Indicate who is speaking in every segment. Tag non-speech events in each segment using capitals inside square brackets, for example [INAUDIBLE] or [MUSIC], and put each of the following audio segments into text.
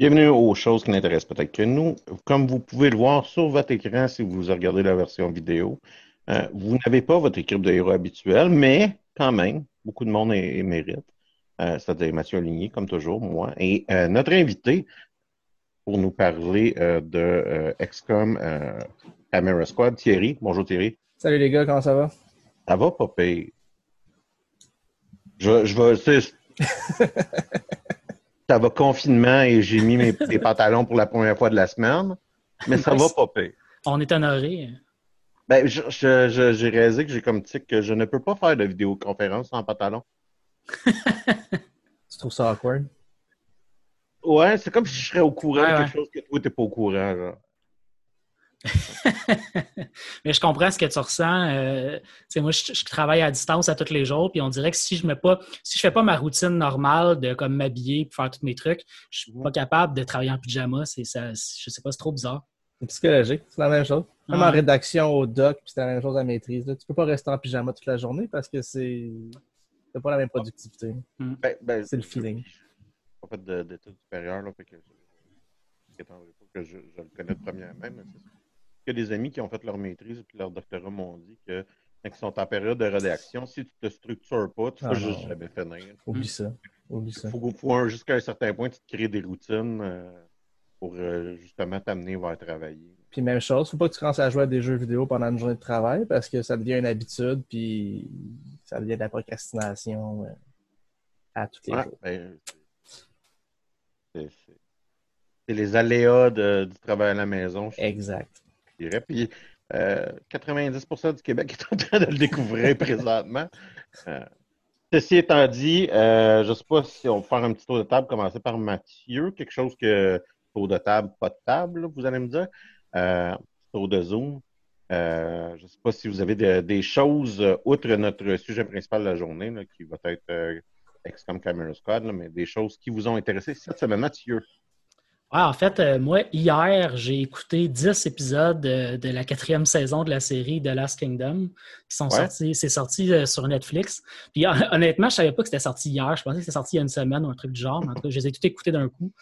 Speaker 1: Bienvenue aux choses qui n'intéressent peut-être que nous. Comme vous pouvez le voir sur votre écran si vous regardez la version vidéo, euh, vous n'avez pas votre équipe de héros habituelle, mais quand même, beaucoup de monde est, mérite. Euh, c'est-à-dire Mathieu Aligny, comme toujours, moi. Et euh, notre invité pour nous parler de XCOM Camera Squad, Thierry. Bonjour Thierry.
Speaker 2: Salut les gars, comment ça va?
Speaker 1: Ça va, pas Je, je vais. [LAUGHS] ça va confinement et j'ai mis mes, [LAUGHS] pantalons pour la première fois de la semaine, mais ça va pas pire.
Speaker 3: On est honoré.
Speaker 1: Ben, j'ai réalisé que j'ai comme tic que je ne peux pas faire de vidéoconférence en pantalon. [LAUGHS]
Speaker 2: tu trouves ça awkward?
Speaker 1: Ouais, c'est comme si je serais au courant de quelque chose que toi, t'es pas au courant. [LAUGHS]
Speaker 3: mais je comprends ce que tu ressens. Euh, moi, je, travaille à distance à tous les jours, puis on dirait que si je ne pas, si je fais pas ma routine normale de comme m'habiller et faire tous mes trucs, je suis pas capable de travailler en pyjama. C'est ça, je sais pas, c'est trop bizarre.
Speaker 2: C'est psychologique, c'est la même chose. Même en rédaction au doc, puis c'est la même chose à maîtrise. Tu peux pas rester en pyjama toute la journée parce que c'est pas la même productivité.
Speaker 1: Mm. Ben, ben,
Speaker 2: c'est le feeling.
Speaker 1: En fait d'études supérieures, là, fait que je, je, je, le connais de première main, mais c'est que des amis qui ont fait leur maîtrise et leur doctorat m'ont dit que quand ils sont en période de rédaction, si tu te structures pas, tu ne vas ah juste jamais finir.
Speaker 2: Oublie ça. Oublie
Speaker 1: ça. Il faut, jusqu'à un certain point, tu te crées des routines euh, pour euh, justement t'amener vers travailler.
Speaker 2: Puis même chose, faut pas que tu commences à jouer à des jeux vidéo pendant une journée de travail parce que ça devient une habitude, puis ça devient de la procrastination euh, à tous les jours. Ben,
Speaker 1: c'est les aléas du travail à la maison.
Speaker 2: Exact.
Speaker 1: Puis 90% euh, du Québec [LAUGHS] est en train de le découvrir présentement. Euh, ceci étant dit, euh, je ne sais pas si on va faire un petit tour de table, commencer par Mathieu, quelque chose que tour de table, pas de table, vous allez me dire. tour de Zoom. je ne sais pas si vous avez des choses, outre notre sujet principal de la journée, qui va être XCOM Camera Squad, mais des choses qui vous ont intéressé cette semaine. Mathieu
Speaker 3: en fait, euh, moi, hier, j'ai écouté 10 épisodes de, la quatrième saison de la série The Last Kingdom qui sont sortis. C'est sorti euh, sur Netflix. Puis [LAUGHS] honnêtement, je savais pas que c'était sorti hier. Je pensais que c'était sorti il y a une semaine ou un truc du genre. En tout cas, je les ai tout écoutés d'un coup.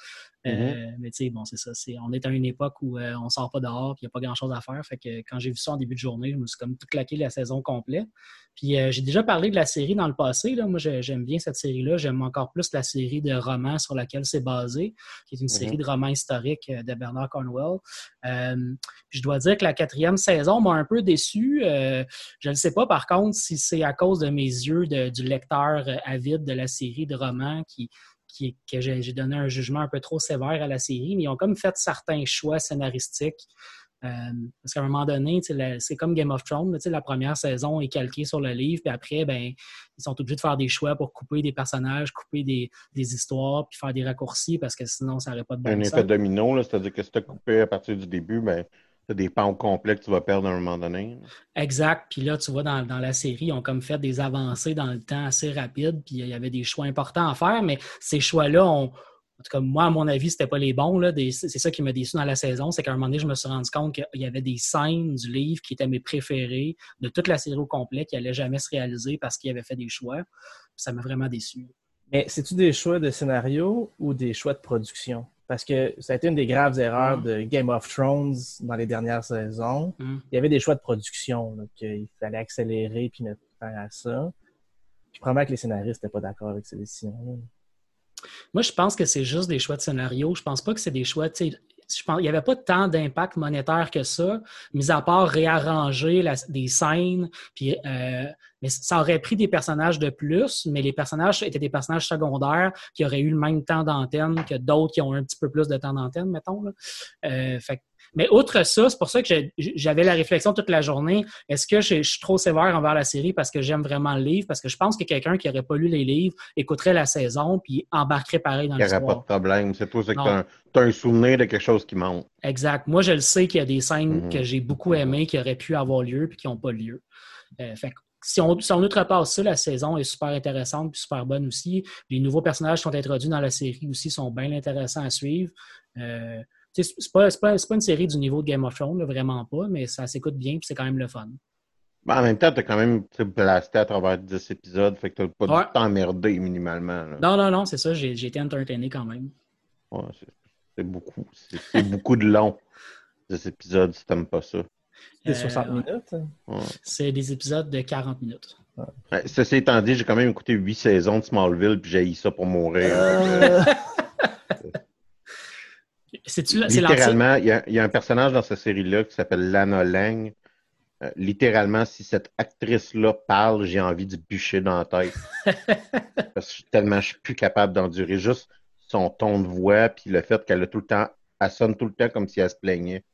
Speaker 3: Euh, mm-hmm. mais tu sais, bon, c'est ça. on est à une époque où on on sort pas dehors, puis il n'y a pas grand-chose à faire. Fait que quand j'ai vu ça en début de journée, je me suis comme tout claqué la saison complète. Puis j'ai déjà parlé de la série dans le passé. Là. Moi, j'aime bien cette série-là. J'aime encore plus la série de romans sur laquelle c'est basé, qui est une série mm-hmm. de romans historiques de Bernard Cornwell. je dois dire que la quatrième saison m'a un peu déçu. je ne sais pas, par contre, si c'est à cause de mes yeux du lecteur avide de la série de romans qui, que j'ai donné un jugement un peu trop sévère à la série, mais ils ont comme fait certains choix scénaristiques. Euh, parce qu'à un moment donné, c'est comme Game of Thrones, la première saison est calquée sur le livre, puis après, ben, ils sont obligés de faire des choix pour couper des personnages, couper des, histoires, puis faire des raccourcis, parce que sinon, ça n'aurait pas de bon
Speaker 1: Un effet domino, c'est-à-dire que si tu as coupé à partir du début, ben, des pans complets que tu vas perdre à un moment donné.
Speaker 3: Exact. Puis là, tu vois, dans, la série, ils ont comme fait des avancées dans le temps assez rapides, puis il y avait des choix importants à faire, mais ces choix-là ont. En tout cas, moi, à mon avis, c'était pas les bons. C'est ça qui m'a déçu dans la saison, c'est qu'à un moment donné, je me suis rendu compte qu'il y avait des scènes du livre qui étaient mes préférées de toute la série au complet qui n'allaient jamais se réaliser parce qu'il avait fait des choix. Ça m'a vraiment déçu.
Speaker 2: Mais c'est-tu des choix de scénario ou des choix de production? Parce que ça a été une des graves erreurs mm. de Game of Thrones dans les dernières saisons. Mm. Il y avait des choix de production, qu'il fallait accélérer puis mettre faire à ça. Puis probablement que les scénaristes n'étaient pas d'accord avec ces décisions.
Speaker 3: Moi, je pense que c'est juste des choix de scénario. Je pense pas que c'est des choix. Je pense, il n'y avait pas tant d'impact monétaire que ça, mis à part réarranger des scènes, puis euh, mais ça aurait pris des personnages de plus, mais les personnages étaient des personnages secondaires qui auraient eu le même temps d'antenne que d'autres qui ont un petit peu plus de temps d'antenne, mettons. Euh, mais outre ça, c'est pour ça que j'avais la réflexion toute la journée. Est-ce que je, suis trop sévère envers la série parce que j'aime vraiment le livre? Parce que je pense que quelqu'un qui n'aurait pas lu les livres écouterait la saison puis embarquerait pareil dans l'histoire.
Speaker 1: Il n'y aurait pas de problème. C'est tout, c'est que tu as, un souvenir de quelque chose qui manque.
Speaker 3: Exact. Moi, je le sais qu'il y a des scènes mm-hmm. que j'ai beaucoup aimées qui auraient pu avoir lieu puis qui n'ont pas lieu. Euh, fait si on, si on outrepasse ça, la saison est super intéressante et super bonne aussi. Les nouveaux personnages qui sont introduits dans la série aussi sont bien intéressants à suivre. Euh, c'est pas, pas, pas, une série du niveau de Game of Thrones, vraiment pas, mais ça s'écoute bien et c'est quand même le fun.
Speaker 1: Ben, en même temps, tu as quand même blasté à travers 10 épisodes, fait que tu pas du temps emmerdé minimalement.
Speaker 3: Non, non, non, c'est ça, j'ai été entertainé quand même.
Speaker 1: Ouais, C'est beaucoup. C'est beaucoup de long, ces épisodes, si t'aimes pas ça.
Speaker 2: C'est 60 minutes? Hein?
Speaker 3: C'est des épisodes de 40 minutes.
Speaker 1: ceci étant dit, j'ai quand même écouté 8 saisons de Smallville, puis j'ai eu ça pour mourir. Euh... [LAUGHS] Littéralement, il y, y, a un personnage dans cette série-là qui s'appelle Lana Lang. Euh, littéralement, si cette actrice-là parle, j'ai envie de bûcher dans la tête. [LAUGHS] Parce que tellement je suis plus capable d'endurer juste son ton de voix, puis le fait qu'elle a tout le temps, elle sonne tout le temps comme si elle se plaignait.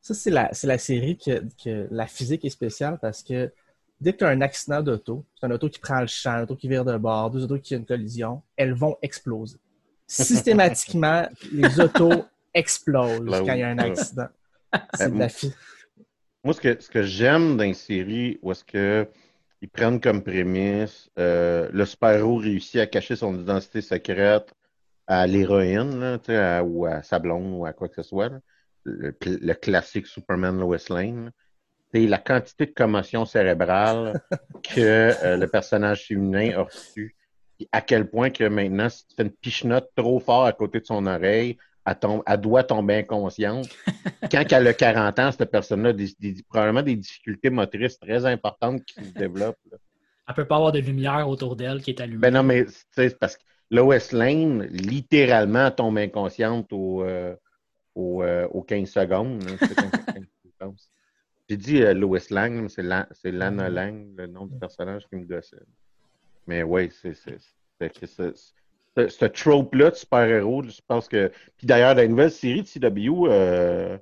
Speaker 2: Ça, c'est la, la, série que, la physique est spéciale parce que dès que tu as un accident d'auto, c'est un auto qui prend le champ, un auto qui vire de bord, deux autos qui ont une collision, elles vont exploser. Systématiquement, les autos explosent quand il y a un accident. [LAUGHS] C'est de la physique.
Speaker 1: Moi, ce que, ce que j'aime dans une série où est-ce que ils prennent comme prémisse euh, le super-héros réussit à cacher son identité secrète à l'héroïne, ou à sa blonde, ou à quoi que ce soit. Le, classique Superman Lois Lane. C'est la quantité de commotion cérébrale que euh, le personnage féminin a à quel point que maintenant, si tu fais une pichenote trop fort à côté de son oreille, elle, doit tomber inconsciente. [LAUGHS] Quand elle a 40 ans, cette personne-là a probablement des difficultés motrices très importantes qui se développent. Elle
Speaker 3: Elle peut pas avoir de lumière autour d'elle qui est allumée.
Speaker 1: Ben non, mais c'est parce que Lois Lane, littéralement, tombe inconsciente au, euh, au, 15 euh, secondes. [LAUGHS] J'ai dit euh, Lois Lane, c'est Lana Lang, le nom du personnage qui me gossait. Mais oui, c'est ce, trope-là de super-héros, je pense que. Puis d'ailleurs, dans la nouvelle série de CW, euh,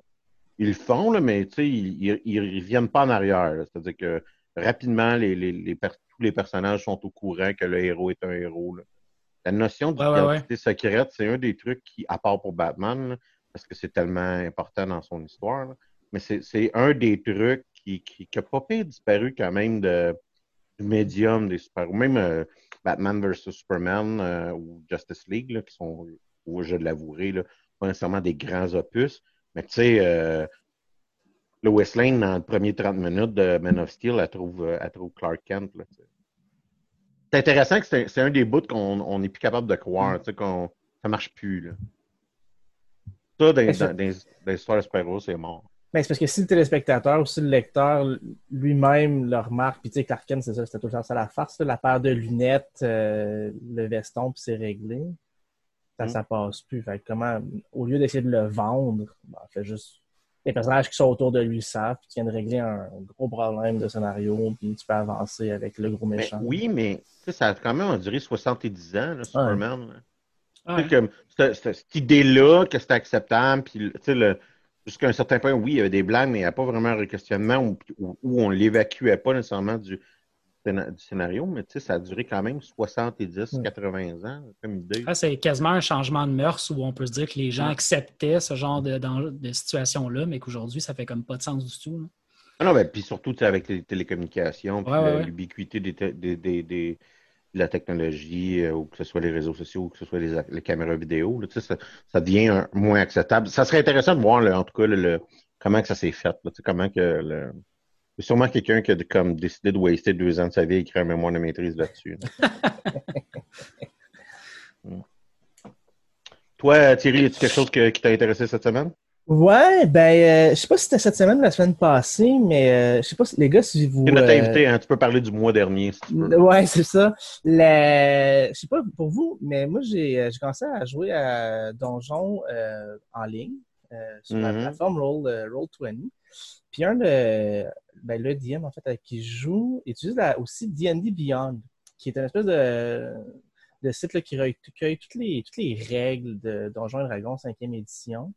Speaker 1: ils le font, là, mais ils, ils, reviennent pas en arrière. C'est-à-dire que rapidement, les, les, les tous les personnages sont au courant que le héros est un héros. La notion d'identité secrète, c'est un des trucs qui, à part pour Batman, parce que c'est tellement important dans son histoire, mais c'est un des trucs qui n'a qui, pas disparu quand même de, médium des super-héros. Même. Euh, Batman vs Superman euh, ou Justice League, qui sont, je l'avouerai, pas nécessairement des grands opus. Mais tu sais, euh, Lois Lane, dans le premier 30 minutes de Man of Steel, elle trouve, elle trouve Clark Kent. C'est intéressant que c'est un des bouts qu'on n'est plus capable de croire, tu sais, qu'on ça marche plus. Là. Ça, dans, dans, dans, dans l'histoire de super c'est mort.
Speaker 2: Mais c'est parce que si le téléspectateur ou si le lecteur lui-même le remarque, puis tu sais, Clark Kent, c'est ça, c'était toujours ça la farce, la paire de lunettes, euh, le veston, puis c'est réglé. Ça, mm. ça passe plus. Fait comment, au lieu d'essayer de le vendre, ben, fait juste. Les personnages qui sont autour de lui savent, puis tu viens de régler un gros problème de scénario, puis tu peux avancer avec le gros méchant.
Speaker 1: oui, mais ça a quand même duré 70 ans, Superman. Comme, cette, idée-là, que c'était acceptable, puis tu sais, le jusqu'à un certain point, oui, il y avait des blagues, mais il n'y a pas vraiment un questionnement où, on ne l'évacuait pas nécessairement du, scénario, mais ça a duré quand même 70, 80 ans, comme idée.
Speaker 3: Ah, c'est quasiment un changement de mœurs où on peut se dire que les gens acceptaient ce genre de, de situation-là, mais qu'aujourd'hui, ça fait comme pas de sens du tout.
Speaker 1: Ah non, ben, puis surtout avec les télécommunications, puis l'ubiquité des, de la technologie, euh, ou que ce soit les réseaux sociaux, ou que ce soit les, caméras vidéo, ça, ça, devient moins acceptable. Ça serait intéressant de voir, en tout cas, le, comment que ça s'est fait. comment que le... sûrement quelqu'un qui a comme, décidé de waster deux ans de sa vie à écrire un mémoire de maîtrise là-dessus. [LAUGHS] Toi, Thierry, y a quelque chose qui t'a intéressé cette semaine?
Speaker 2: Ouais, ben, euh, je sais pas si c'était cette semaine ou la semaine passée, mais euh, je sais pas, si, les gars, si vous.
Speaker 1: Notre euh, invité, hein, tu peux parler du mois dernier, si tu veux.
Speaker 2: Ouais, c'est ça. Le... Je sais pas pour vous, mais moi, j'ai commencé à jouer à Donjon en ligne sur la mm-hmm. plateforme Roll, Roll20. Puis un de. Ben, le DM, en fait, qui joue, utilise aussi D&D Beyond, qui est une espèce de, de site là, qui recueille toutes les, toutes les règles de Donjon et Dragons 5e édition.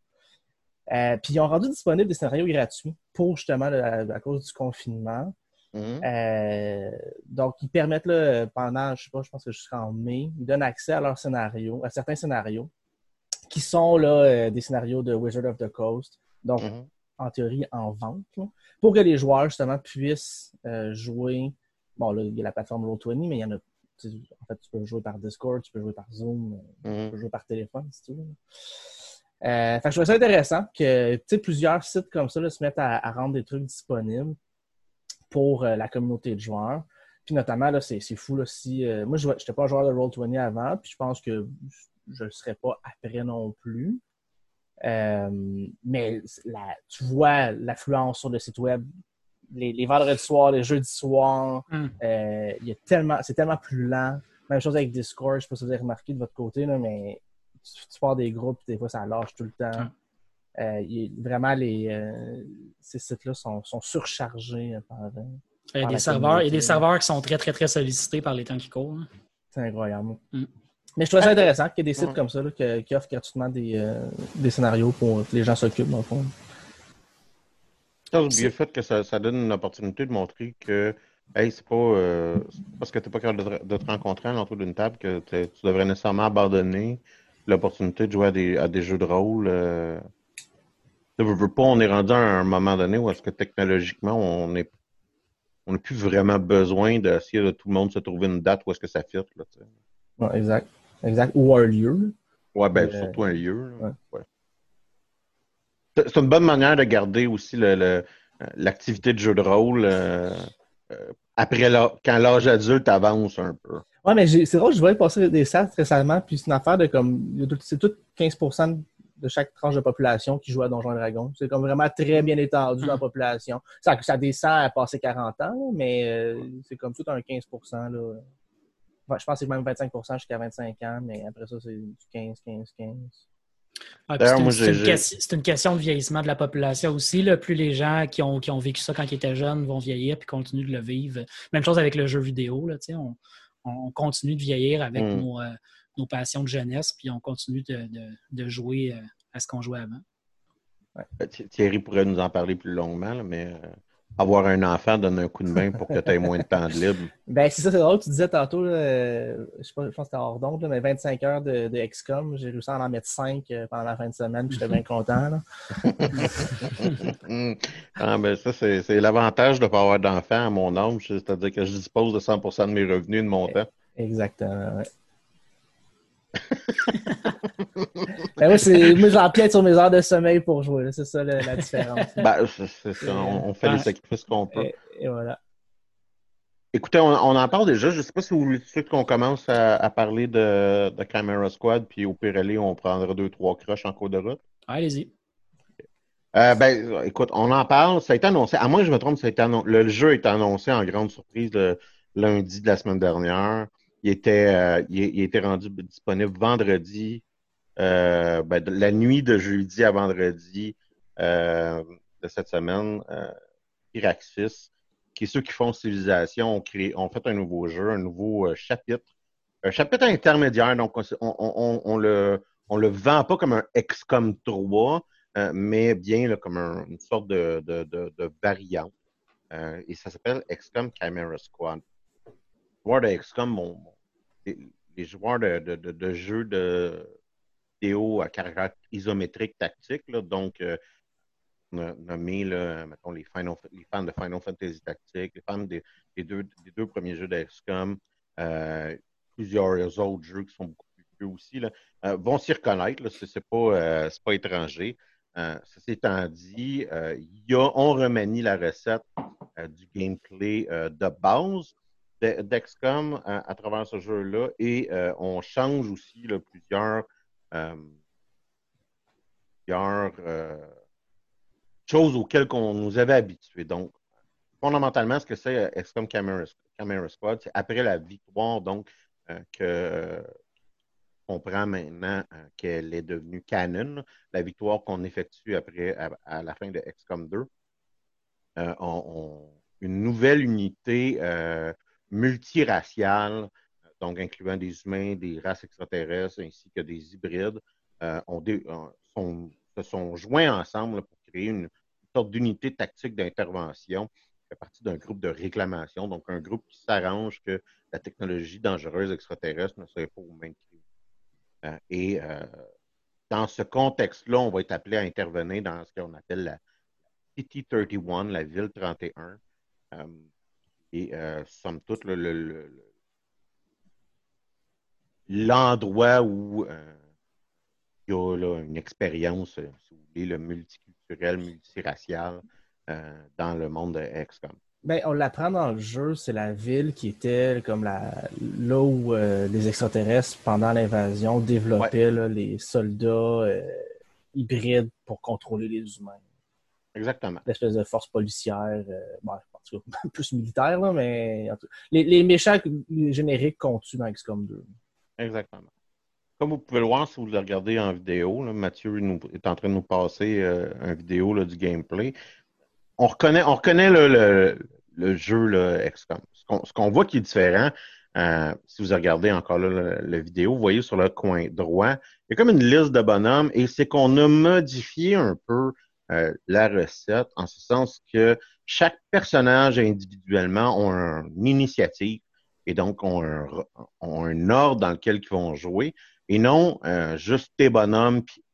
Speaker 2: Euh, puis ils ont rendu disponible des scénarios gratuits pour justement à, cause du confinement. Mhm. Euh, donc, ils permettent là, pendant, je sais pas, je pense que jusqu'en mai, ils donnent accès à leurs scénarios, à certains scénarios, qui sont là, euh, des scénarios de Wizard of the Coast. Donc, mhm. en théorie, en vente, pour que les joueurs, justement, puissent jouer. Bon, là, il y a la plateforme Roll20, mais il y en a. En fait, tu peux jouer par Discord, tu peux jouer par Zoom, tu mhm. peux jouer par téléphone, si tu veux. Euh, fait je trouve ça intéressant que plusieurs sites comme ça se mettent à, rendre des trucs disponibles pour euh, la communauté de joueurs. Puis notamment, là, c'est, fou. Là, si, euh, moi, je n'étais pas joueur de Roll20 avant, puis je pense que je ne le serais pas après non plus. mais tu vois l'affluence sur le site web. Les, les vendredis soirs, les jeudis soirs, mm. tellement, c'est tellement plus lent. Même chose avec Discord, je ne sais pas si vous avez remarqué de votre côté, là, mais tu, pars des groupes, des fois ça lâche tout le temps. Euh, vraiment, les, euh, ces sites-là sont, surchargés euh, par,
Speaker 3: il y a des serveurs, des serveurs qui sont très, très, très sollicités par les temps qui courent.
Speaker 2: C'est incroyable. Mm. Mais je trouve ça intéressant qu'il y ait des sites comme ça qui, offrent gratuitement des, des, scénarios pour que les gens s'occupent, dans le fond.
Speaker 1: Ça, le fait que ça, donne une opportunité de montrer que hey, c'est pas parce que tu n'es pas capable de, te rencontrer à l'entour d'une table que tu devrais nécessairement abandonner l'opportunité de jouer à des, à des jeux de rôle pas, on est rendu à un moment donné où est-ce que technologiquement, on est on n'a plus vraiment besoin d'essayer de tout le monde se trouver une date où est-ce que ça fit.
Speaker 2: Là, exact. Exact. Ou un lieu.
Speaker 1: Ouais, ben, euh, surtout un lieu. C'est une bonne manière de garder aussi l'activité de jeu de rôle euh, euh, après quand l'âge adulte avance un peu.
Speaker 2: Ouais, mais c'est drôle, je voyais passer des stats récemment, puis c'est une affaire de comme. C'est tout 15 de chaque tranche de population qui joue à Donjons et Dragons. C'est comme vraiment très bien étendu dans la mm. population. Ça, ça descend à passer 40 ans, mais euh, c'est comme tout un 15 là. je pense que c'est même 25 jusqu'à 25 ans, mais après ça, c'est du 15, 15, 15.
Speaker 3: c'est une, question de vieillissement de la population aussi. Là. Plus les gens qui ont, qui ont vécu ça quand ils étaient jeunes vont vieillir puis continuent de le vivre. Même chose avec le jeu vidéo. Là, on, on continue de vieillir avec mm. nos, euh, nos passions de jeunesse, puis on continue de, jouer euh, à ce qu'on jouait avant.
Speaker 1: Thierry pourrait nous en parler plus longuement, mais euh, avoir un enfant donne un coup de main pour que tu aies moins de temps de libre. [LAUGHS]
Speaker 2: Ben, c'est ça, c'est drôle. Tu disais tantôt, je, sais pas, je pense que c'était hors d'onde, mais 25 heures de, de XCOM, j'ai réussi à en mettre 5 pendant la fin de semaine, puis j'étais bien content. [LAUGHS]
Speaker 1: ah, ben, ça, c'est l'avantage de ne pas avoir d'enfant à mon âge, c'est-à-dire que je dispose de 100% de mes revenus de mon temps.
Speaker 2: Exactement, ben moi, moi j'empiète sur mes heures de sommeil pour jouer. C'est ça la, différence.
Speaker 1: Ben, c'est ça. On, fait les sacrifices qu'on peut.
Speaker 2: Et, voilà.
Speaker 1: Écoutez, on, en parle déjà. Je ne sais pas si vous voulez qu'on commence à, parler de, de, Camera Squad, puis au pire on prendra deux, trois croches en cours de route.
Speaker 3: Allez-y.
Speaker 1: Euh, ben, écoute, on en parle. Ça a été annoncé. À moins que je me trompe, ça a été le jeu est annoncé en grande surprise le lundi de la semaine dernière. Il était, euh, il, était rendu disponible vendredi, euh, ben, la nuit de jeudi à vendredi euh, de cette semaine. Iraxis, qui est ceux qui font Civilisation, ont, créé, ont fait un nouveau jeu, un nouveau chapitre. Un chapitre intermédiaire, donc on, on, on, le, on le vend pas comme un XCOM 3, mais bien comme une sorte de, de, de, variante. et ça s'appelle XCOM Chimera Squad les, joueurs de, jeux de vidéo à caractère isométrique tactique, donc euh, mettons, les, fans de Final Fantasy Tactique, les fans des, deux, premiers jeux de XCOM, euh, plusieurs autres jeux qui sont beaucoup plus vieux aussi, euh, vont s'y reconnaître. Ce n'est pas, pas étranger. ceci étant dit, on remanie la recette du gameplay de base d'Excom à, travers ce jeu-là et euh, on change aussi plusieurs, euh, euh, choses auxquelles on nous avait habitués. Donc, fondamentalement, ce que c'est XCOM Camera, Squad, c'est après la victoire, donc, que on prend maintenant qu'elle est devenue canon, la victoire qu'on effectue après à, la fin de XCOM 2. une nouvelle unité multiraciales, donc incluant des humains, des races extraterrestres ainsi que des hybrides, euh, sont, se sont joints ensemble pour créer une, sorte d'unité tactique d'intervention à partir d'un groupe de réclamation, donc un groupe qui s'arrange que la technologie dangereuse extraterrestre ne soit pas aux mains de euh, et euh, dans ce contexte-là, on va être appelé à intervenir dans ce qu'on appelle la City 31, la ville 31. Et euh, somme toute, l'endroit où euh, il y a une expérience, euh, si vous voulez, le multiculturel, multiracial dans le monde de XCOM.
Speaker 2: Ben, on l'apprend dans le jeu, c'est la ville qui était comme la, là où les extraterrestres, pendant l'invasion, développaient les soldats hybride pour contrôler les humains.
Speaker 1: Exactement.
Speaker 2: L'espèce de force policière, euh, bon, en tout cas, [LAUGHS] plus militaire, là, mais les, les, méchants génériques qu'on tue dans XCOM 2.
Speaker 1: Exactement. Comme vous pouvez le voir si vous le regardez en vidéo, Mathieu est en train de nous passer euh, une vidéo là, du gameplay. On reconnaît, on reconnaît le, le, jeu là, XCOM. Ce qu'on voit qui est différent, euh, si vous regardez encore là, la, vidéo, vous voyez sur le coin droit, il y a comme une liste de bonhommes et c'est qu'on a modifié un peu euh, la recette en ce sens que chaque personnage individuellement a une initiative et donc ont un, un ordre dans lequel ils vont jouer. Et non euh, juste tes bonhommes, puis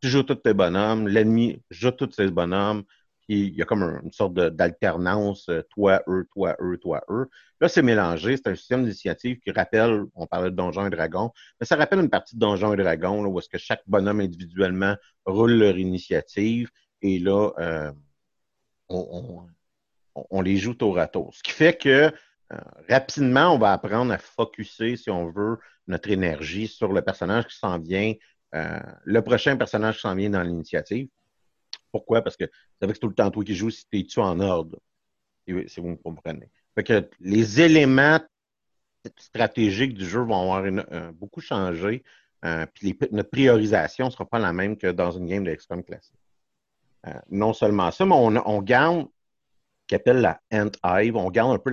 Speaker 1: tu joues tous tes bonhommes, l'ennemi joue tous ses bonhommes, il y a comme une sorte d'alternance, euh, toi, eux, toi, eux, toi, eux. Là, c'est mélangé, c'est un système d'initiative qui rappelle, on parlait de Donjons et Dragons, mais ça rappelle une partie de Donjons et Dragons, là, où est-ce que chaque bonhomme individuellement roule leur initiative, et là, euh, on, les joue tour à tour. Ce qui fait que euh, rapidement, on va apprendre à focuser, si on veut, notre énergie sur le personnage qui s'en vient, le prochain personnage qui s'en vient dans l'initiative. Pourquoi? Parce que vous savez que c'est tout le temps toi qui joues si tu es en ordre? Si vous me comprenez. Les éléments stratégiques du jeu vont avoir euh, beaucoup changé. puis notre priorisation ne sera pas la même que dans une game de XCOM classique. non seulement ça, mais on, garde ce qu'on appelle la Ant Hive, on garde un peu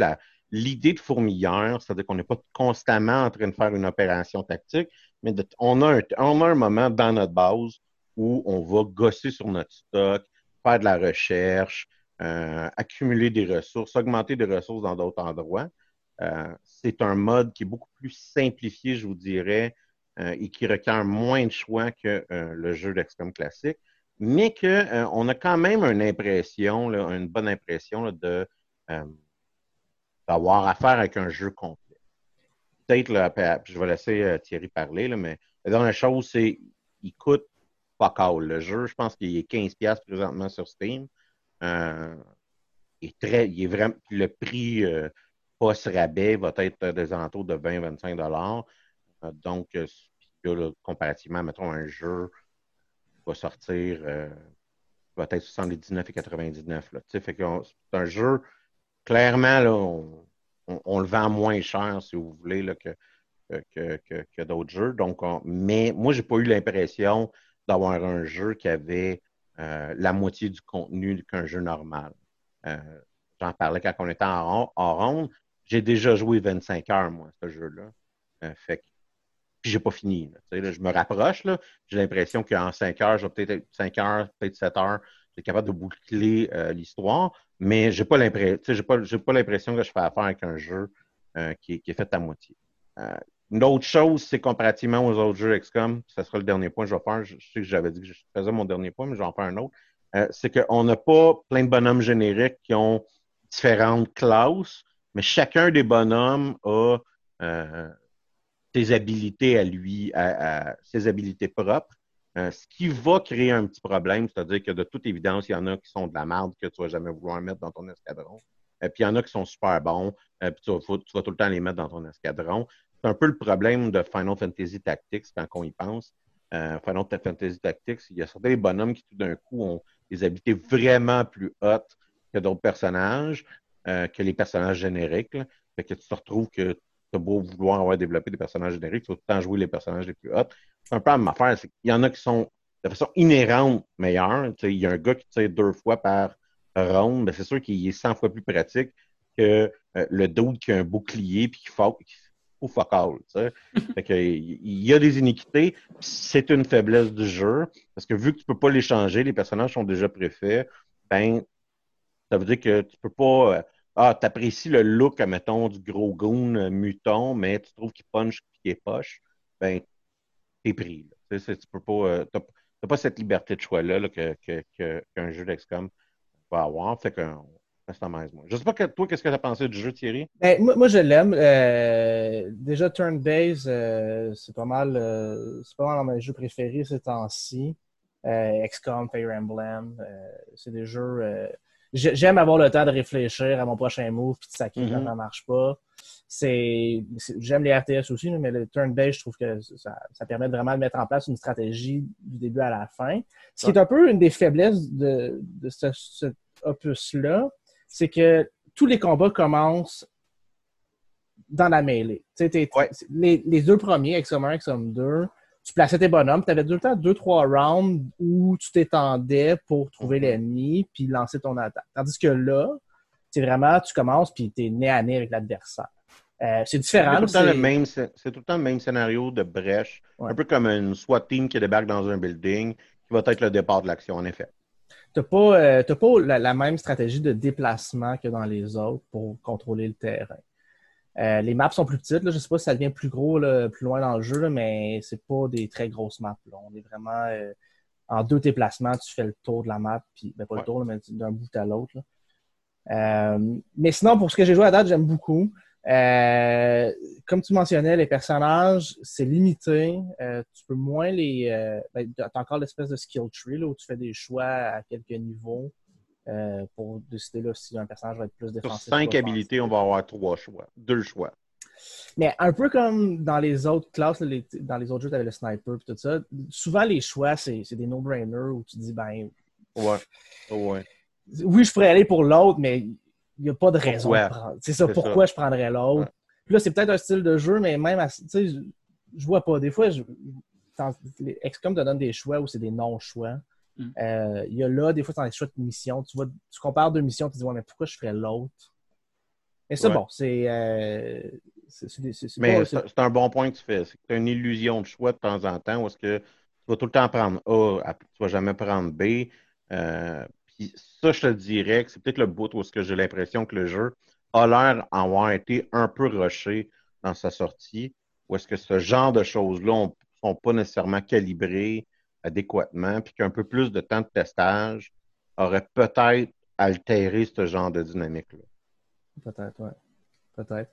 Speaker 1: l'idée de fourmilière, c'est-à-dire qu'on n'est pas constamment en train de faire une opération tactique, mais on, a un, moment dans notre base où on va gosser sur notre stock, faire de la recherche, euh, accumuler des ressources, augmenter des ressources dans d'autres endroits. Euh, c'est un mode qui est beaucoup plus simplifié, je vous dirais, euh, et qui requiert moins de choix que le jeu d'extrême classique, mais qu'on a quand même une impression, une bonne impression de d'avoir affaire avec un jeu complet. Peut-être, je vais laisser Thierry parler, mais la dernière chose, c'est il coûte Le jeu, je pense qu'il est 15$ présentement sur Steam. Euh, très, il est vraiment, le prix euh, post-rabais va être des alentours de 20-25$. Euh, donc, comparativement, mettons, un jeu qui va sortir va être 79 et 99. Là. Fait que c'est un jeu clairement, là, on, le vend moins cher, si vous voulez, là, que, que, d'autres jeux. Donc, mais moi, j'ai pas eu l'impression d'avoir un jeu qui avait euh, la moitié du contenu qu'un jeu normal. Euh, j'en parlais quand on était en, ronde. J'ai déjà joué 25 heures, moi, ce jeu-là. Euh, fait que, puis j'ai pas fini. je me rapproche. J'ai l'impression qu'en 5 heures, j'ai peut-être 5 heures, peut-être 7 heures, j'ai capable de boucler l'histoire mais j'ai pas l'impression, j'ai pas, l'impression que je fais affaire avec un jeu euh, qui, est fait à moitié. Euh, une autre chose, c'est comparativement aux autres jeux XCOM, ce sera le dernier point que je vais faire. Je, sais que j'avais dit que je faisais mon dernier point, mais je vais en faire un autre. Euh, c'est qu'on n'a pas plein de bonhommes génériques qui ont différentes classes, mais chacun des bonhommes a ses habilités à lui, ses habilités propres. Euh, ce qui va créer un petit problème, c'est-à-dire que de toute évidence, il y en a qui sont de la merde que tu vas jamais vouloir mettre dans ton escadron. Euh, puis il y en a qui sont super bons, euh, puis tu vas, tout le temps les mettre dans ton escadron. C'est un peu le problème de Final Fantasy Tactics quand on y pense. Final Fantasy Tactics, il y a certains bonhommes qui tout d'un coup ont des habiletés vraiment plus hautes que d'autres personnages, que les personnages génériques. Fait que tu te retrouves que tu beau vouloir avoir développé des personnages génériques, tu vas tout le temps jouer les personnages les plus hauts. C'est un peu la même affaire. Il y en a qui sont de façon inhérente meilleurs. il y a un gars qui tire deux fois par ronde, c'est sûr qu'il est 100 fois plus pratique que euh, le dude qui a un bouclier puis qui faut, ou fuck all. [LAUGHS] il y a des iniquités, c'est une faiblesse du jeu, parce que vu que tu peux pas les changer, les personnages sont déjà préfaits, ben ça veut dire que tu peux pas euh, ah, tu apprécies le look, mettons, du gros goon euh, muton, mais tu trouves qu'il punch et qu'il est poche, ben, t'es pris. Tu peux pas, euh, t'as, pas cette liberté de choix-là que, qu'un jeu d'excom va avoir. Fait que, moi. Je sais pas que, toi, qu'est-ce que tu as pensé du jeu, Thierry?
Speaker 2: Ben, moi, je l'aime. Euh, déjà, turn-based, c'est pas mal c'est pas mal dans mes jeux préférés ces temps-ci. XCOM, Fire Emblem, c'est des jeux j'aime avoir le temps de réfléchir à mon prochain move puis de sacrer quand ça marche pas. c'est, j'aime les RTS aussi, mais le turn-based, je trouve que ça, ça, permet vraiment de mettre en place une stratégie du début à la fin. Ce qui est un peu une des faiblesses de, de ce, cet opus-là, c'est que tous les combats commencent dans la mêlée. Les, les, deux premiers, XCOM 1 et XCOM 2, tu plaçais tes bonhommes, tu avais tout le temps deux, trois rounds où tu t'étendais pour trouver mm-hmm. l'ennemi puis lancer ton attaque. Tandis que là, c'est vraiment, tu commences puis tu es nez à nez avec l'adversaire. Euh, c'est différent.
Speaker 1: C'est tout, le temps le même scénario de brèche, un peu comme une SWAT team qui débarque dans un building, qui va être le départ de l'action, en effet.
Speaker 2: Tu n'as pas, euh, pas la, même stratégie de déplacement que dans les autres pour contrôler le terrain. Euh, les maps sont plus petites. Là. Je ne sais pas si ça devient plus gros, plus loin dans le jeu, mais c'est pas des très grosses maps. On est vraiment en deux déplacements, tu fais le tour de la map, puis ben, pas le tour, mais d'un bout à l'autre. mais sinon, pour ce que j'ai joué à date, j'aime beaucoup. Euh, comme tu mentionnais, les personnages, c'est limité. Euh, tu peux moins les. Euh, ben, tu as encore l'espèce de skill tree là, où tu fais des choix à quelques niveaux pour décider là, si un personnage va être plus défensif.
Speaker 1: Sur cinq habilités, on va avoir trois choix, deux choix.
Speaker 2: Mais un peu comme dans les autres classes, dans les autres jeux, tu avais le sniper et tout ça. Souvent, les choix, c'est des no-brainers où tu dis, ben.
Speaker 1: Ouais. ouais.
Speaker 2: Oui, je pourrais aller pour l'autre, mais n'y a pas de raison de prendre. C'est ça, pourquoi je prendrais l'autre? Puis là, c'est peut-être un style de jeu, mais même, tu sais, je, je vois pas. Des fois, je, les XCOM te donnent des choix ou c'est des non-choix. Mm. Euh, il y a là, des fois, dans les choix de mission, tu, vois, tu compares deux missions, tu te dis, ouais, mais pourquoi je ferais l'autre? Et c'est bon, c'est. Euh,
Speaker 1: mais c'est un bon point que tu fais. C'est que tu as une illusion de choix de temps en temps où est-ce que tu vas tout le temps prendre A, tu vas jamais prendre B. Euh, ça, je te dirais que c'est peut-être le bout où j'ai l'impression que le jeu a l'air d'avoir été un peu rushé dans sa sortie, ou est-ce que ce genre de choses-là ne sont pas nécessairement calibrées adéquatement, puis qu'un peu plus de temps de testage aurait peut-être altéré ce genre de dynamique-là.
Speaker 2: Peut-être, oui. Peut-être.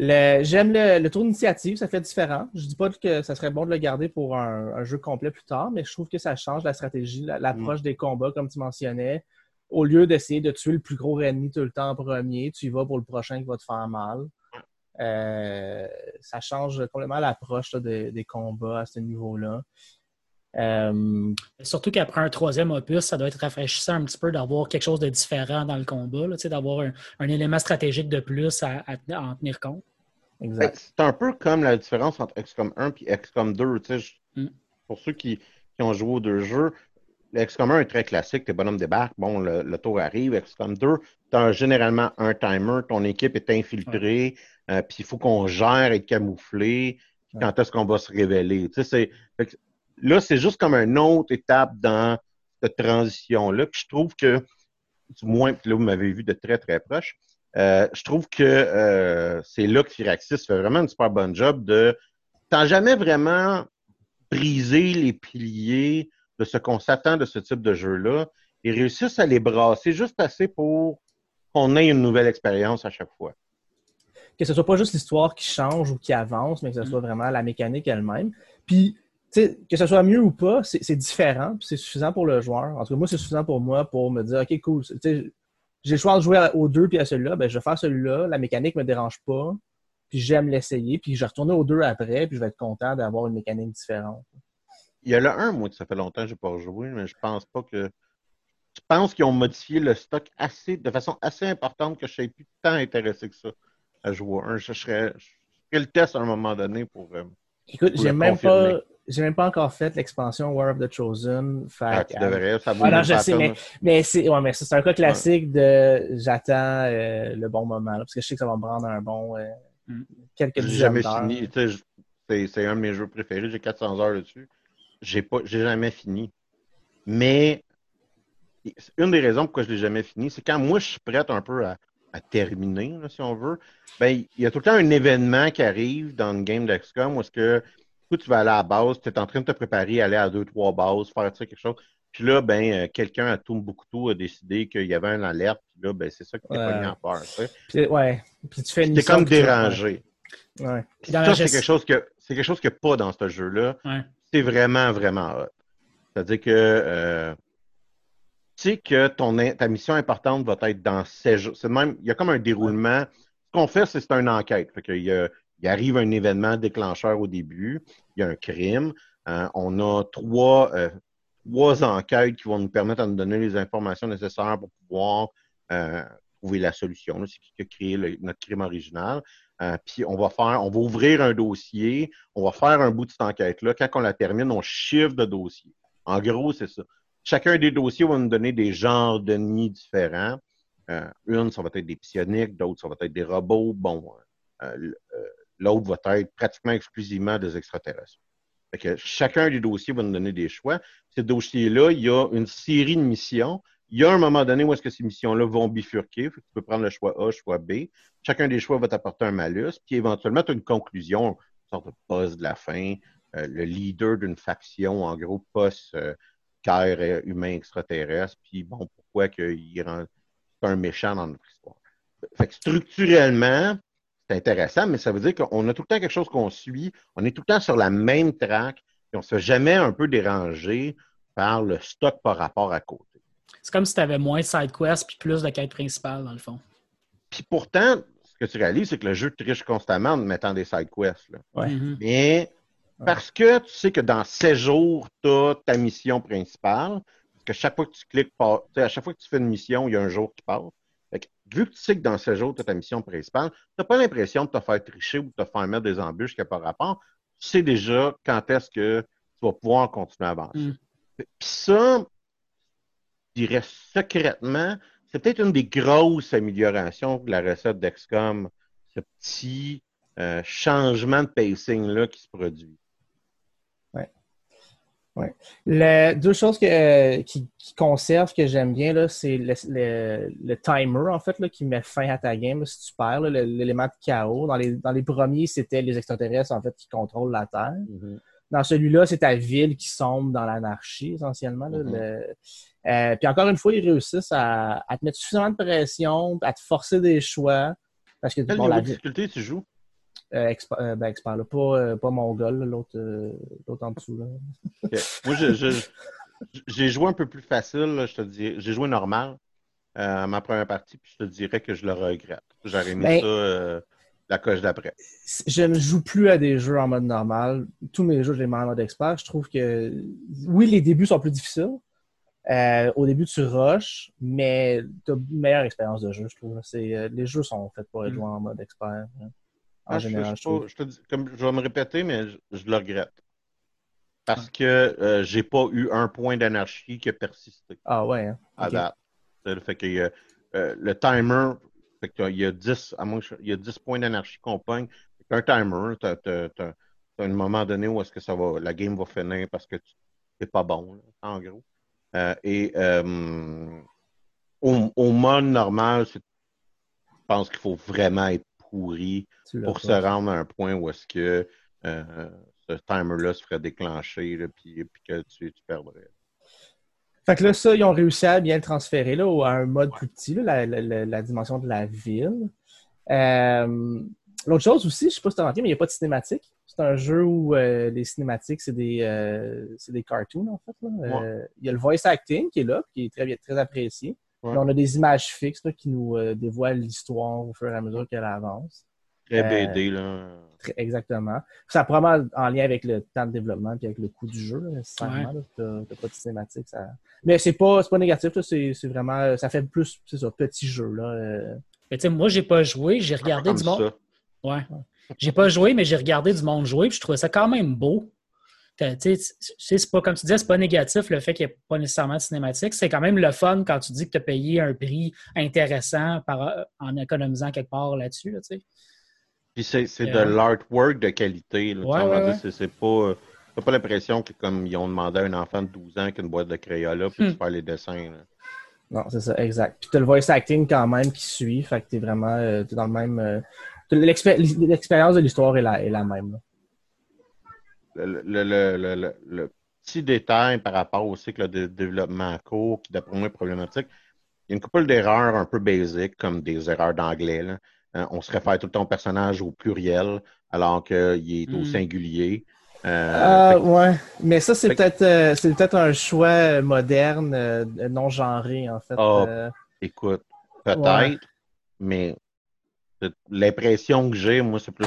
Speaker 2: J'aime le, tour d'initiative, ça fait différent. Je dis pas que ça serait bon de le garder pour un, jeu complet plus tard, mais je trouve que ça change la stratégie, l'approche mm. des combats, comme tu mentionnais. Au lieu d'essayer de tuer le plus gros ennemi tout le temps en premier, tu y vas pour le prochain qui va te faire mal. Euh, ça change complètement l'approche des combats à ce niveau-là.
Speaker 3: Euh, Surtout qu'après un troisième opus, ça doit être rafraîchissant un petit peu d'avoir quelque chose de différent dans le combat, d'avoir un, élément stratégique de plus à, en tenir compte.
Speaker 1: Exact. C'est un peu comme la différence entre XCOM 1 et XCOM 2. Mm. Pour ceux qui, ont joué aux deux jeux, le XCOM 1 est très classique, tes bonhommes débarquent, bon, le, tour arrive. XCOM 2, tu as généralement un timer, ton équipe est infiltrée, euh, puis il faut qu'on gère et camoufler. Quand est-ce qu'on va se révéler? C'est Là, c'est juste comme une autre étape dans cette transition-là. Puis je trouve que, du moins, là, vous m'avez vu de très, très proche, euh, je trouve que euh, c'est là que Firaxis fait vraiment une super bonne job de. T'as jamais vraiment brisé les piliers de ce qu'on s'attend de ce type de jeu-là et réussissent à les brasser juste assez pour qu'on ait une nouvelle expérience à chaque fois.
Speaker 2: Que ce soit pas juste l'histoire qui change ou qui avance, mais que ce soit vraiment la mécanique elle-même. Puis que ce soit mieux ou pas, c'est différent, c'est suffisant pour le joueur. En tout cas, moi, c'est suffisant pour moi pour me dire, OK, cool, j'ai le choix de jouer aux deux puis à celui-là, ben, je vais faire celui-là, la mécanique me dérange pas, puis j'aime l'essayer, puis je vais retourner aux deux après, puis je vais être content d'avoir une mécanique différente.
Speaker 1: Il y a le 1, moi, que ça fait longtemps que je n'ai pas joué, mais je pense pas que. Je pense qu'ils ont modifié le stock assez, de façon assez importante que je ne serais plus tant intéressé que ça à jouer un. Je, ferais le test à un moment donné pour. Euh,
Speaker 2: Écoute, j'ai même pas j'ai même pas encore fait l'expansion War of the Chosen.
Speaker 1: ah, tu devrais, ça
Speaker 2: ah, non, je sais, mais, mais c'est ouais, mais c'est un cas classique de j'attends euh, le bon moment. parce que je sais que ça va me prendre un bon euh, mm. quelques dizaines d'heures. jamais
Speaker 1: fini. C'est un de mes jeux préférés. J'ai 400 heures dessus. J'ai pas, j'ai jamais fini. Mais une des raisons pourquoi je l'ai jamais fini, c'est quand moi je suis prête un peu à, à terminer, là, si on veut, ben, il y a tout le temps un événement qui arrive dans une game d'XCOM où est-ce que tu vas aller à la base, tu es en train de te préparer à aller à deux, trois bases, faire ça, quelque chose. Puis là, ben, euh, quelqu'un à Tombouctou a décidé qu'il y avait un alerte, puis là, ben, c'est ça qui t'es pas mis en peur.
Speaker 2: Puis, ouais. Puis tu fais
Speaker 1: une comme dérangé. Ouais. ça, c'est quelque chose que c'est quelque chose qu'il n'y a pas dans ce jeu-là. C'est vraiment, vraiment hot. C'est-à-dire que euh, tu sais que ton, ta mission importante va être dans ces jours. C'est même, il y a comme un déroulement qu'on fait, c'est une enquête. Fait il, il, arrive un événement déclencheur au début, il y a un crime. on a trois, trois enquêtes qui vont nous permettre de nous donner les informations nécessaires pour pouvoir trouver la solution. C'est qui a créé notre crime original. Euh, puis on va faire, on va ouvrir un dossier, on va faire un bout de cette enquête-là. Quand on la termine, on chiffre de dossier. En gros, c'est ça. Chacun des dossiers va nous donner des genres de nids différents. Euh, une, ça va être des psioniques, d'autres, ça va être des robots. Bon, euh, l'autre va être pratiquement exclusivement des extraterrestres. Fait que chacun des dossiers va nous donner des choix. Ces dossiers-là, il y a une série de missions il y a un moment donné où est-ce que ces missions-là vont bifurquer. tu peux prendre le choix A, choix B. Chacun des choix va t'apporter un malus. Puis éventuellement, tu as une conclusion, une sorte de poste de la fin. Euh, le leader d'une faction, en gros, poste euh, euh, humain extraterrestre. Puis bon, pourquoi qu'il rend un méchant dans notre histoire. Fait que structurellement, c'est intéressant, mais ça veut dire qu'on a tout le temps quelque chose qu'on suit. On est tout le temps sur la même track. Et on ne se fait jamais un peu déranger par le stock par rapport à côté.
Speaker 3: C'est comme si tu avais moins de side quests puis plus de quêtes principales, dans le fond.
Speaker 1: Puis pourtant, ce que tu réalises, c'est que le jeu triche constamment en mettant des side quests.
Speaker 3: Mm-hmm.
Speaker 1: Mais parce que tu sais que dans 16 jours, tu as ta mission principale, parce que chaque fois que tu cliques, à chaque fois que tu fais une mission, il y a un jour qui passe. Vu que tu sais que dans 16 jours, tu as ta mission principale, tu n'as pas l'impression de te faire tricher ou de te faire mettre des embûches qui n'ont pas rapport. Tu sais déjà quand est-ce que tu vas pouvoir continuer à avancer.
Speaker 3: Mm.
Speaker 1: Puis ça, je dirais secrètement, c'est peut-être une des grosses améliorations de la recette d'Excom, ce petit euh, changement de pacing-là qui se produit.
Speaker 2: Ouais. Les deux choses que, qui, conservent que j'aime bien, c'est le, timer, en fait, là, qui met fin à ta game si tu perds, l'élément de chaos. Dans les, dans les premiers, c'était les extraterrestres, en fait, qui contrôlent la Terre.
Speaker 1: Mm-hmm.
Speaker 2: Dans celui-là, c'est ta ville qui sombre dans l'anarchie, essentiellement. Mm-hmm. Euh, puis encore une fois, ils réussissent à, te mettre suffisamment de pression, à te forcer des choix. Parce que,
Speaker 1: Quel niveau la difficulté tu joues?
Speaker 2: Euh, expert, euh, ben, expert là. Pas, euh, pas Mongol, l'autre en dessous. Là.
Speaker 1: Moi, j'ai joué un peu plus facile, je te dis. J'ai joué normal à ma première partie, puis je te dirais que je le regrette. J'aurais mis ben, ça la coche d'après.
Speaker 2: Je ne joue plus à des jeux en mode normal. Tous mes jeux, je les mets en mode expert. Je trouve que, oui, les débuts sont plus difficiles. Euh, au début, tu rushes, mais tu as une meilleure expérience de jeu, je trouve. Euh, les jeux sont faits pour être mm. joués en mode expert. Hein, en
Speaker 1: ah, général, je, te dis, comme, je vais me répéter, mais je, le regrette. Parce que euh, j'ai pas eu un point d'anarchie qui a persisté.
Speaker 2: Ah ouais. Hein?
Speaker 1: À date. Le fait que le timer, il y a 10, à il y a 10 points d'anarchie qu'on pogne. Un timer, tu as, un moment donné où est-ce que ça va, la game va finir parce que tu n'es pas bon, en gros. Euh, et euh, au, mode normal, je pense qu'il faut vraiment être pourri pour se rendre à un point où est-ce que euh, ce timer-là se ferait déclencher et puis, que tu, perdrais.
Speaker 2: Fait que là, ça, ils ont réussi à bien le transférer là, à un mode plus petit, la, dimension de la ville. L'autre chose aussi, je ne sais pas si tu as remarqué, mais il n'y a pas de cinématique. C'est un jeu où euh, les cinématiques, c'est des, euh, des cartoons, en fait. Euh, il y a le voice acting qui est là, qui est très, très apprécié. On a des images fixes qui nous dévoilent l'histoire au fur et à mesure qu'elle avance.
Speaker 1: Très BD, là.
Speaker 2: exactement. Ça a probablement en lien avec le temps de développement et avec le coût du jeu, nécessairement. Tu n'as pas de cinématique. Ça... Mais c'est pas, pas négatif, c'est vraiment. Ça fait plus, c'est ça, petit jeu. Là.
Speaker 3: Mais tu sais, moi, j'ai pas joué, j'ai regardé du monde. Ouais. J'ai pas joué, mais j'ai regardé du monde jouer, puis je trouvais ça quand même beau. C'est pas, comme tu disais, c'est pas négatif le fait qu'il n'y ait pas nécessairement de cinématique. C'est quand même le fun quand tu dis que tu as payé un prix intéressant par, en économisant quelque part là-dessus. Là,
Speaker 1: puis c'est de euh, l'artwork de qualité. c'est pas. T'as pas l'impression que comme ils ont demandé à un enfant de 12 ans qu'une boîte de Crayola puis tu hmm. fais les dessins.
Speaker 2: Non, c'est ça, exact. Puis t'as le voice acting quand même qui suit, fait que t'es vraiment euh, es dans le même. Euh, L'expérience de l'histoire est la, est la même.
Speaker 1: Le, le, le, petit détail par rapport au cycle de développement court qui, d'après moi, est problématique, il y a une couple d'erreurs un peu basiques, comme des erreurs d'anglais. Euh, on se réfère tout le temps au personnage au pluriel, alors qu'il est au hmm. singulier.
Speaker 2: Euh, euh, ouais, mais ça, c'est peut-être c'est peut-être un choix moderne, non genré, en fait.
Speaker 1: Ah, écoute, peut-être, mais l'impression que j'ai, moi, c'est plus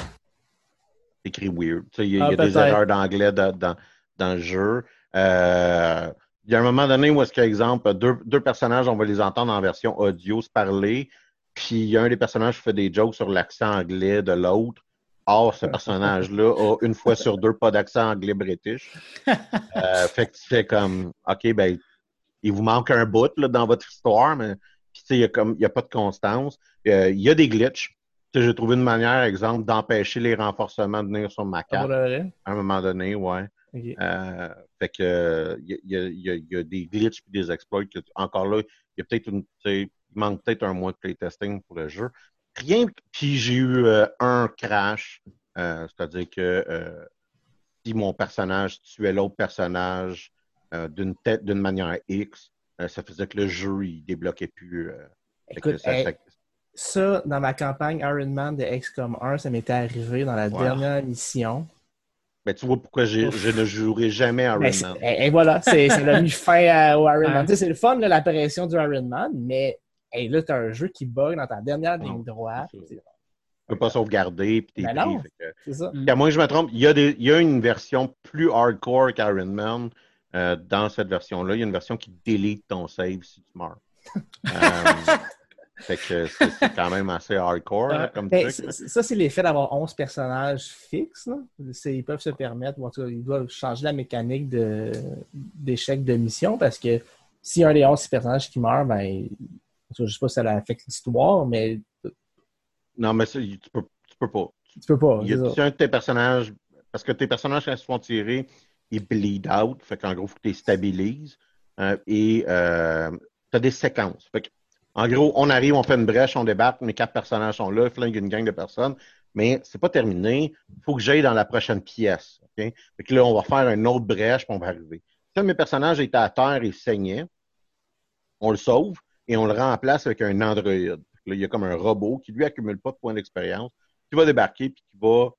Speaker 1: écrit weird. Il y, a, ah, des erreurs d'anglais dans, dans, le jeu. Euh, il y a un moment donné où est-ce qu'exemple, deux, deux personnages, on va les entendre en version audio se parler, puis il y a un des personnages qui fait des jokes sur l'accent anglais de l'autre. Or, ce personnage-là a une fois sur deux pas d'accent anglais british. [LAUGHS] Euh, fait que tu fais comme, OK, ben, il vous manque un bout là, dans votre histoire, mais il n'y a, comme, a pas de constance. Euh, il y a des glitches. J'ai trouvé une manière, exemple, d'empêcher les renforcements de venir sur ma carte. À un moment donné, ouais. Euh, fait que il y, a, des glitches et des exploits que encore là, il y a peut-être une. Il manque peut-être un mois de playtesting pour le jeu. Rien puis j'ai eu euh, un crash. C'est-à-dire que si mon personnage tuait l'autre personnage d'une tête d'une manière X, ça faisait que le jeu il débloquait plus.
Speaker 2: Écoute, ça, dans ma campagne Iron Man de XCOM 1, ça m'était arrivé dans la dernière mission.
Speaker 1: Mais tu vois pourquoi je ne jouerai jamais Iron Man.
Speaker 2: Et, voilà, c'est l'a mis [LAUGHS] fin au Iron Man. C'est le fun, l'apparition du Iron Man, mais là, tu as un jeu qui bug dans ta dernière ligne droite. Tu
Speaker 1: peux pas sauvegarder, puis t'es ben C'est ça. À moins que je me trompe, il y, a des, il y a une version plus hardcore qu'Iron Man euh, dans cette version-là. Il y a une version qui délite ton save si tu meurs. [LAUGHS] euh, fait que c'est [LAUGHS] quand même assez hardcore comme ben, truc.
Speaker 2: Ça, c'est l'effet d'avoir 11 personnages fixes. Ils peuvent se permettre, ou en tout cas, ils doivent changer la mécanique d'échec de, mission parce que si un des 11 personnages qui meurt, ben, je ne sais pas si ça affecte l'histoire, mais.
Speaker 1: Non, mais ça, tu peux, tu peux pas.
Speaker 2: Tu peux pas.
Speaker 1: Il y a, un de tes personnages, parce que tes personnages, quand ils se font tirer, ils bleed out. Fait qu'en gros, il faut que tu les stabilises. Euh, et euh, tu as des séquences. Fait que en gros, on arrive, on fait une brèche, on débarque, mes quatre personnages sont là, flingue une gang de personnes, mais c'est pas terminé. Faut que j'aille dans la prochaine pièce. Okay? Fait là, on va faire une autre brèche, puis on va arriver. Si un mes personnages était à terre et saignait, on le sauve et on le remplace avec un androïde. Là, il y a comme un robot qui lui accumule pas de points d'expérience, qui va débarquer puis qui va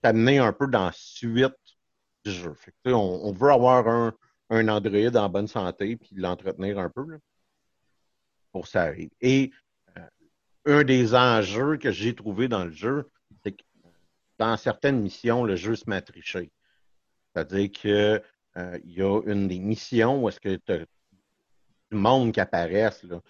Speaker 1: t'amener un peu dans la suite du jeu. On, veut avoir un, androïde en bonne santé puis l'entretenir un peu. Pour ça arrive. Et euh, un des enjeux que j'ai trouvé dans le jeu, c'est que dans certaines missions, le jeu se met à tricher. C'est-à-dire qu'il euh, y a une des missions où est-ce que tu du monde qui apparaissent. Là.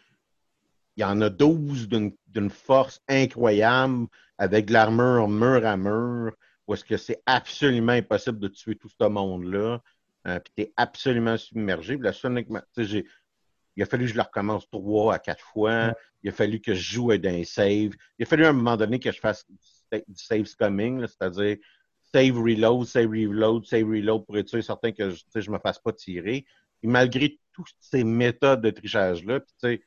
Speaker 1: Il y en a 12 d'une force incroyable avec de l'armure mur à mur, où est-ce que c'est absolument impossible de tuer tout ce monde-là. Euh, puis tu es absolument submergé. La seule, il a fallu que je le recommence trois à quatre fois. Il a fallu que je joue à un save. Il a fallu à un moment donné que je fasse du save coming, c'est-à-dire save, reload, save, reload, save, reload pour être certain que je ne me fasse pas tirer. Et malgré toutes ces méthodes de trichage-là, je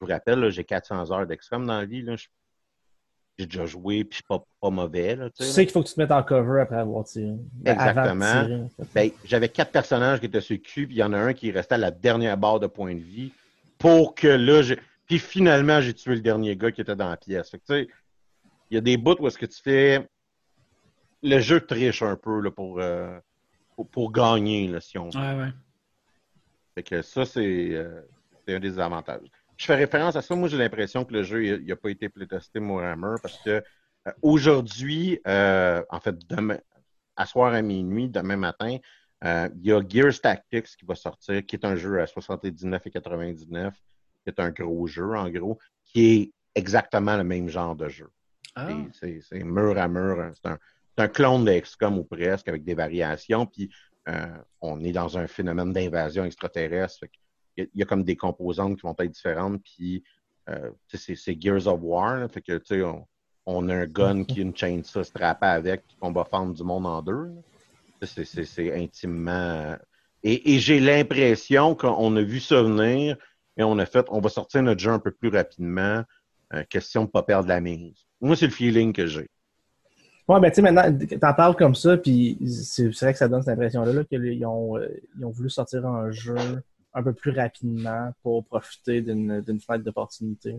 Speaker 1: vous rappelle, j'ai 400 heures d'extrême dans la vie. J'ai déjà joué, puis je suis pas, pas mauvais. Là,
Speaker 2: tu sais qu'il faut que tu te mettes en cover après avoir tiré.
Speaker 1: Exactement. Ben, j'avais quatre personnages qui étaient sur le cul, puis il y en a un qui restait à la dernière barre de point de vie pour que là, puis finalement, j'ai tué le dernier gars qui était dans la pièce. il y a des bouts où est-ce que tu fais le jeu triche un peu là, pour, euh, pour, gagner, là, si on
Speaker 3: veut. Ouais, ouais.
Speaker 1: Fait que ça, euh, c'est un des avantages. Je fais référence à ça. Moi, j'ai l'impression que le jeu n'a pas été playtesté Warhammer parce que euh, aujourd'hui, en fait, demain, à soir à minuit, demain matin, euh, il y a Gears Tactics qui va sortir, qui est un jeu à 79 et 99, qui est un gros jeu, en gros, qui est exactement le même genre de jeu. Ah. C'est mur à mur. Hein. C'est un, clone de XCOM ou presque, avec des variations. Puis euh, on est dans un phénomène d'invasion extraterrestre. Il y, a comme des composantes qui vont être différentes. Puis euh, c'est Gears of War. fait que, on, on, a un gun [LAUGHS] qui a une chainsaw strappée avec, qu'on va fendre du monde en deux. C'est intimement. Et, j'ai l'impression qu'on a vu ça venir et on a fait, on va sortir notre jeu un peu plus rapidement. Euh, question de ne pas perdre la mise. Moi, c'est le feeling que j'ai.
Speaker 2: Ouais, ben tu sais, maintenant, t'en parles comme ça, puis c'est vrai que ça donne cette impression-là qu'ils ont, euh, ils ont voulu sortir un jeu un peu plus rapidement pour profiter d'une fenêtre d'opportunité.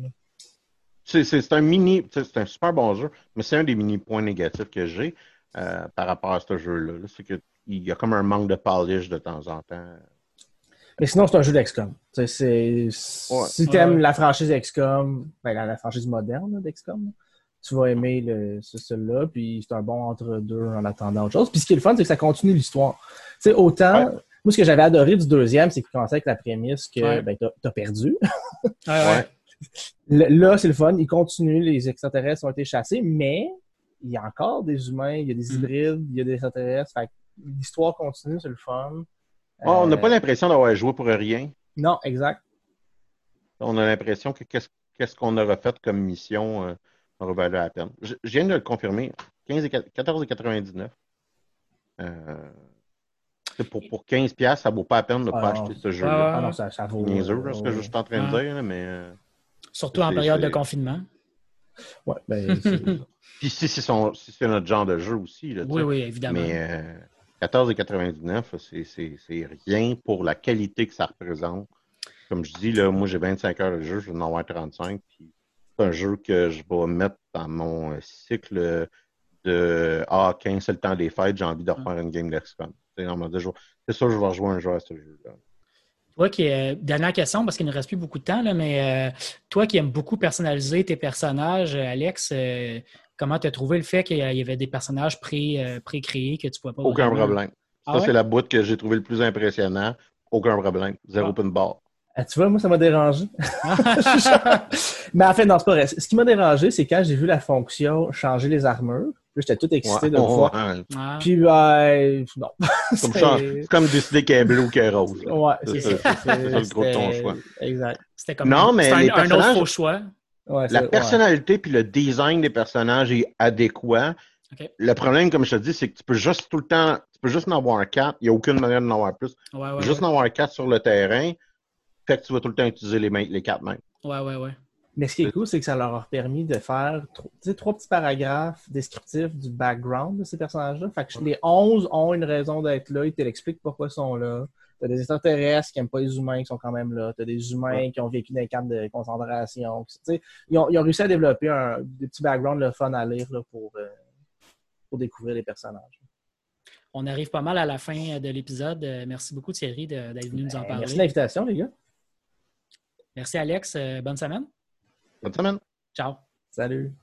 Speaker 1: C'est un mini, c'est un super bon jeu, mais c'est un des mini points négatifs que j'ai. Euh, par rapport à ce jeu-là. c'est qu'il y a comme un manque de polish de temps en temps.
Speaker 2: Mais sinon, c'est un jeu d'XCOM. Si tu aimes la franchise XCOM, ben, la, franchise moderne d'XCOM, tu vas aimer le, celui-là, puis c'est un bon entre-deux en attendant autre chose. Puis ce qui est le fun, c'est que ça continue l'histoire. Tu sais, autant, moi, ce que j'avais adoré du deuxième, c'est qu'il commençait avec la prémisse que ben, t'as as perdu.
Speaker 3: ouais. [LAUGHS]
Speaker 2: Là, c'est le fun, il continue, les extraterrestres ont été chassés, mais il y a encore des humains, il y a des mm. hybrides, il y a des extraterrestres. l'histoire continue, c'est le fun.
Speaker 1: on n'a pas euh, l'impression d'avoir joué pour rien.
Speaker 2: Non, exact.
Speaker 1: On a l'impression que qu'est-ce qu'on aura fait comme mission euh, aurait valu la peine. Je, viens de le confirmer. 15 et 14,99. Euh, pour, pour 15$, ça ne vaut pas la peine de ne pas acheter ce jeu-là.
Speaker 2: Ah non, ça, ça vaut.
Speaker 1: ce que je suis en train de dire, mais. Euh,
Speaker 3: Surtout en période de confinement.
Speaker 2: Oui, ben, [LAUGHS]
Speaker 1: Puis si c'est notre genre de jeu aussi. Là,
Speaker 3: oui, oui, évidemment.
Speaker 1: Mais euh, 14,99, c'est rien pour la qualité que ça représente. Comme je dis, là, moi j'ai 25 heures de jeu, je vais en avoir 35. c'est un jeu que je vais mettre dans mon cycle de Ah, 15, c'est le temps des fêtes, j'ai envie de refaire une game d'XCOM. C'est sûr que je vais rejoindre un joueur à ce jeu-là.
Speaker 3: Toi qui euh, dernière question parce qu'il ne reste plus beaucoup de temps, là, mais euh, toi qui aimes beaucoup personnaliser tes personnages, euh, Alex, comment tu as trouvé le fait qu'il y avait des personnages pré-créés que tu ne pouvais pas
Speaker 1: Aucun problème. Ah ça, c'est la boîte que j'ai trouvé le plus impressionnant. Aucun problème. Zéro ah. open bar.
Speaker 2: Ah, tu vois, moi, ça m'a dérangé. [LAUGHS] [LAUGHS] mais en fait, non, c'est pas vrai. Ce qui m'a dérangé, c'est quand j'ai vu la fonction changer les armures j'étais tout excité de le voir. Puis, ben, non. [LAUGHS]
Speaker 1: C'est comme, décider qu'elle est bleue ou qu'elle est rose.
Speaker 2: Ouais, c'est ça.
Speaker 1: C'est le gros de ton choix.
Speaker 2: Exact.
Speaker 3: C'était comme non, mais un, un, autre faux choix.
Speaker 1: la personnalité puis le design des personnages est adéquat. Le problème, comme je te dis, c'est que tu peux juste tout le temps, tu peux juste en avoir quatre. Il n'y a aucune manière d'en avoir plus.
Speaker 3: Ouais, ouais,
Speaker 1: juste en avoir quatre sur le terrain. Fait que tu vas tout le temps utiliser les, mains, les quatre mains.
Speaker 3: Ouais, ouais, ouais.
Speaker 2: Mais ce qui est cool, c'est que ça leur a permis de faire trois petits paragraphes descriptifs du background de ces personnages-là. Fait que les 11 ont une raison d'être là. Ils te l'expliquent pourquoi ils sont là. T'as des extraterrestres qui n'aiment pas les humains qui sont quand même là. T'as des humains qui ont vécu dans les camps de concentration. Ils ont, ils ont, réussi à développer un, des petits backgrounds le fun à lire là, pour, euh, pour découvrir les personnages.
Speaker 3: On arrive pas mal à la fin de l'épisode. Euh, merci beaucoup Thierry d'être venu nous en ben, parler.
Speaker 2: Merci de l'invitation, les gars.
Speaker 3: Merci Alex. Euh, bonne semaine.
Speaker 1: Bonne semaine.
Speaker 3: Ciao.
Speaker 2: Salut.